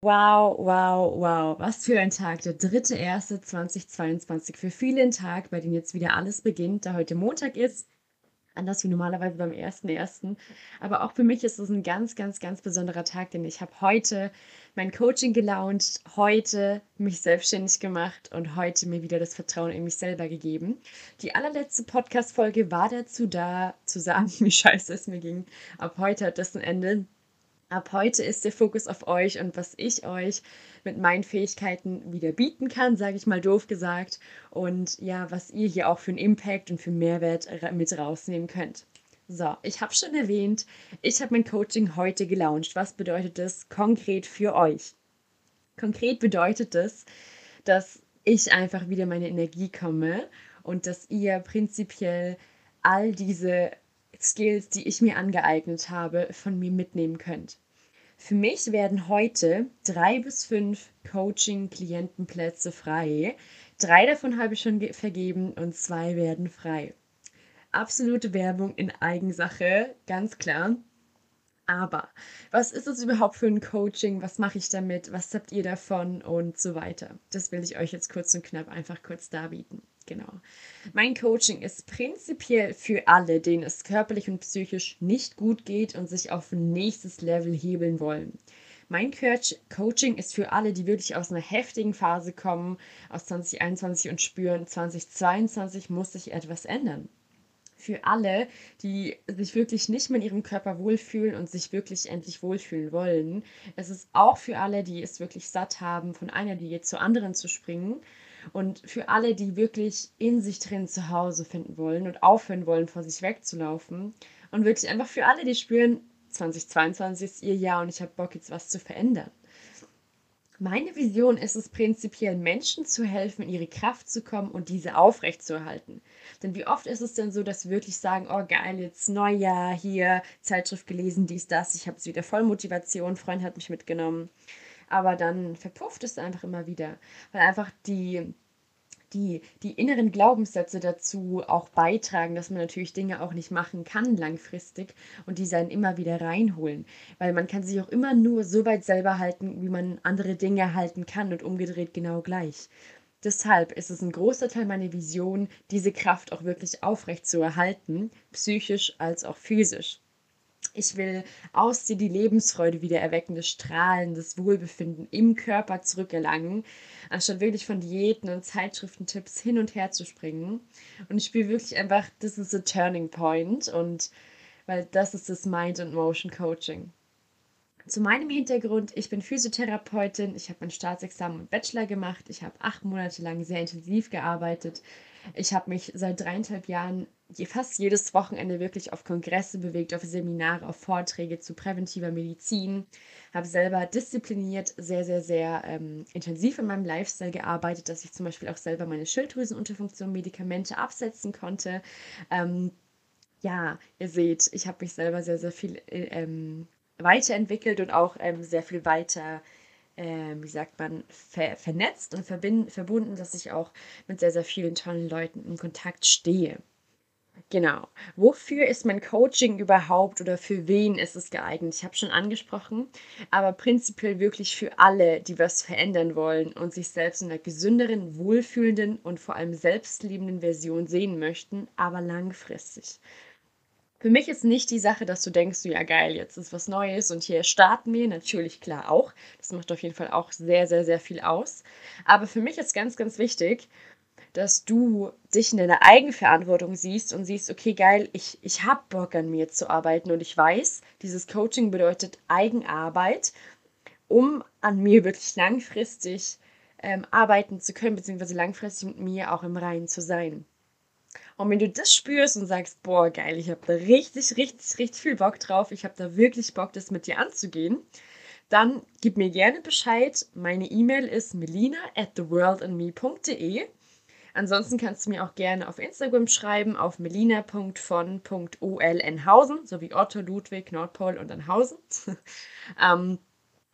Wow, wow, wow. Was für ein Tag. Der dritte erste 2022. Für viele ein Tag, bei dem jetzt wieder alles beginnt, da heute Montag ist. Anders wie normalerweise beim ersten ersten. Aber auch für mich ist es ein ganz, ganz, ganz besonderer Tag, denn ich habe heute mein Coaching gelauncht, heute mich selbstständig gemacht und heute mir wieder das Vertrauen in mich selber gegeben. Die allerletzte Podcast-Folge war dazu da, zu sagen, wie scheiße es mir ging. Ab heute hat das ein Ende. Ab heute ist der Fokus auf euch und was ich euch mit meinen Fähigkeiten wieder bieten kann, sage ich mal doof gesagt. Und ja, was ihr hier auch für einen Impact und für Mehrwert mit rausnehmen könnt. So, ich habe schon erwähnt, ich habe mein Coaching heute gelauncht. Was bedeutet das konkret für euch? Konkret bedeutet das, dass ich einfach wieder meine Energie komme und dass ihr prinzipiell all diese Skills, die ich mir angeeignet habe, von mir mitnehmen könnt. Für mich werden heute drei bis fünf Coaching-Klientenplätze frei. Drei davon habe ich schon vergeben und zwei werden frei. Absolute Werbung in Eigensache, ganz klar. Aber was ist es überhaupt für ein Coaching? Was mache ich damit? Was habt ihr davon? Und so weiter. Das will ich euch jetzt kurz und knapp einfach kurz darbieten. Genau. Mein Coaching ist prinzipiell für alle, denen es körperlich und psychisch nicht gut geht und sich auf nächstes Level hebeln wollen. Mein Coaching ist für alle, die wirklich aus einer heftigen Phase kommen, aus 2021 und spüren, 2022 muss sich etwas ändern. Für alle, die sich wirklich nicht in ihrem Körper wohlfühlen und sich wirklich endlich wohlfühlen wollen. Es ist auch für alle, die es wirklich satt haben, von einer Diät zur anderen zu springen und für alle, die wirklich in sich drin zu Hause finden wollen und aufhören wollen, vor sich wegzulaufen. Und wirklich einfach für alle, die spüren, 2022 ist ihr Jahr und ich habe Bock, jetzt was zu verändern. Meine Vision ist es prinzipiell, Menschen zu helfen, in ihre Kraft zu kommen und diese aufrechtzuerhalten. Denn wie oft ist es denn so, dass wir wirklich sagen, oh geil, jetzt Neujahr, hier, Zeitschrift gelesen, dies, das, ich habe jetzt wieder voll Motivation, Freund hat mich mitgenommen aber dann verpufft es einfach immer wieder, weil einfach die, die, die inneren Glaubenssätze dazu auch beitragen, dass man natürlich Dinge auch nicht machen kann langfristig und die dann immer wieder reinholen. Weil man kann sich auch immer nur so weit selber halten, wie man andere Dinge halten kann und umgedreht genau gleich. Deshalb ist es ein großer Teil meiner Vision, diese Kraft auch wirklich aufrecht zu erhalten, psychisch als auch physisch. Ich will aus dir die Lebensfreude wieder erwecken, das Strahlen, das Wohlbefinden im Körper zurückerlangen, anstatt wirklich von Diäten und Zeitschriftentipps hin und her zu springen. Und ich spiele wirklich einfach, das ist a Turning Point und weil das ist das Mind and Motion Coaching. Zu meinem Hintergrund, ich bin Physiotherapeutin, ich habe mein Staatsexamen und Bachelor gemacht, ich habe acht Monate lang sehr intensiv gearbeitet. Ich habe mich seit dreieinhalb Jahren fast jedes Wochenende wirklich auf Kongresse bewegt, auf Seminare, auf Vorträge zu präventiver Medizin. Habe selber diszipliniert, sehr, sehr, sehr ähm, intensiv in meinem Lifestyle gearbeitet, dass ich zum Beispiel auch selber meine Schilddrüsenunterfunktion, Medikamente absetzen konnte. Ähm, ja, ihr seht, ich habe mich selber sehr, sehr viel äh, ähm, weiterentwickelt und auch ähm, sehr viel weiter äh, wie sagt man, ver vernetzt und verbunden, dass ich auch mit sehr, sehr vielen tollen Leuten in Kontakt stehe. Genau. Wofür ist mein Coaching überhaupt oder für wen ist es geeignet? Ich habe schon angesprochen, aber prinzipiell wirklich für alle, die was verändern wollen und sich selbst in einer gesünderen, wohlfühlenden und vor allem selbstliebenden Version sehen möchten, aber langfristig. Für mich ist nicht die Sache, dass du denkst, ja geil, jetzt ist was Neues und hier starten wir. Natürlich, klar auch. Das macht auf jeden Fall auch sehr, sehr, sehr viel aus. Aber für mich ist ganz, ganz wichtig, dass du dich in deiner Eigenverantwortung siehst und siehst, okay, geil, ich, ich habe Bock an mir zu arbeiten und ich weiß, dieses Coaching bedeutet Eigenarbeit, um an mir wirklich langfristig ähm, arbeiten zu können, beziehungsweise langfristig mit mir auch im Reinen zu sein. Und wenn du das spürst und sagst, boah, geil, ich habe da richtig, richtig, richtig viel Bock drauf, ich habe da wirklich Bock, das mit dir anzugehen, dann gib mir gerne Bescheid. Meine E-Mail ist melina at theworldandme.de. Ansonsten kannst du mir auch gerne auf Instagram schreiben, auf melina.von.olnhausen, sowie Otto, Ludwig, Nordpol und Anhausen. ähm,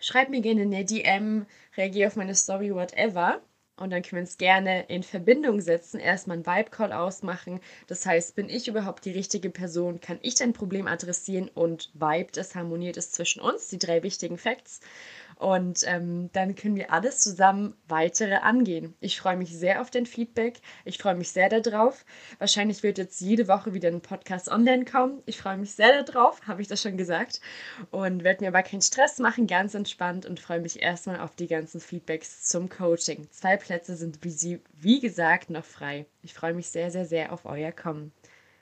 schreib mir gerne eine DM, reagiere auf meine Story, whatever. Und dann können wir uns gerne in Verbindung setzen, erstmal einen Vibe-Call ausmachen. Das heißt, bin ich überhaupt die richtige Person? Kann ich dein Problem adressieren und Vibe, das harmoniert es zwischen uns? Die drei wichtigen Facts. Und ähm, dann können wir alles zusammen weitere angehen. Ich freue mich sehr auf dein Feedback. Ich freue mich sehr darauf. Wahrscheinlich wird jetzt jede Woche wieder ein Podcast online kommen. Ich freue mich sehr darauf, habe ich das schon gesagt. Und werde mir aber keinen Stress machen, ganz entspannt und freue mich erstmal auf die ganzen Feedbacks zum Coaching. Zwei Plätze sind wie, sie, wie gesagt noch frei. Ich freue mich sehr, sehr, sehr auf euer Kommen.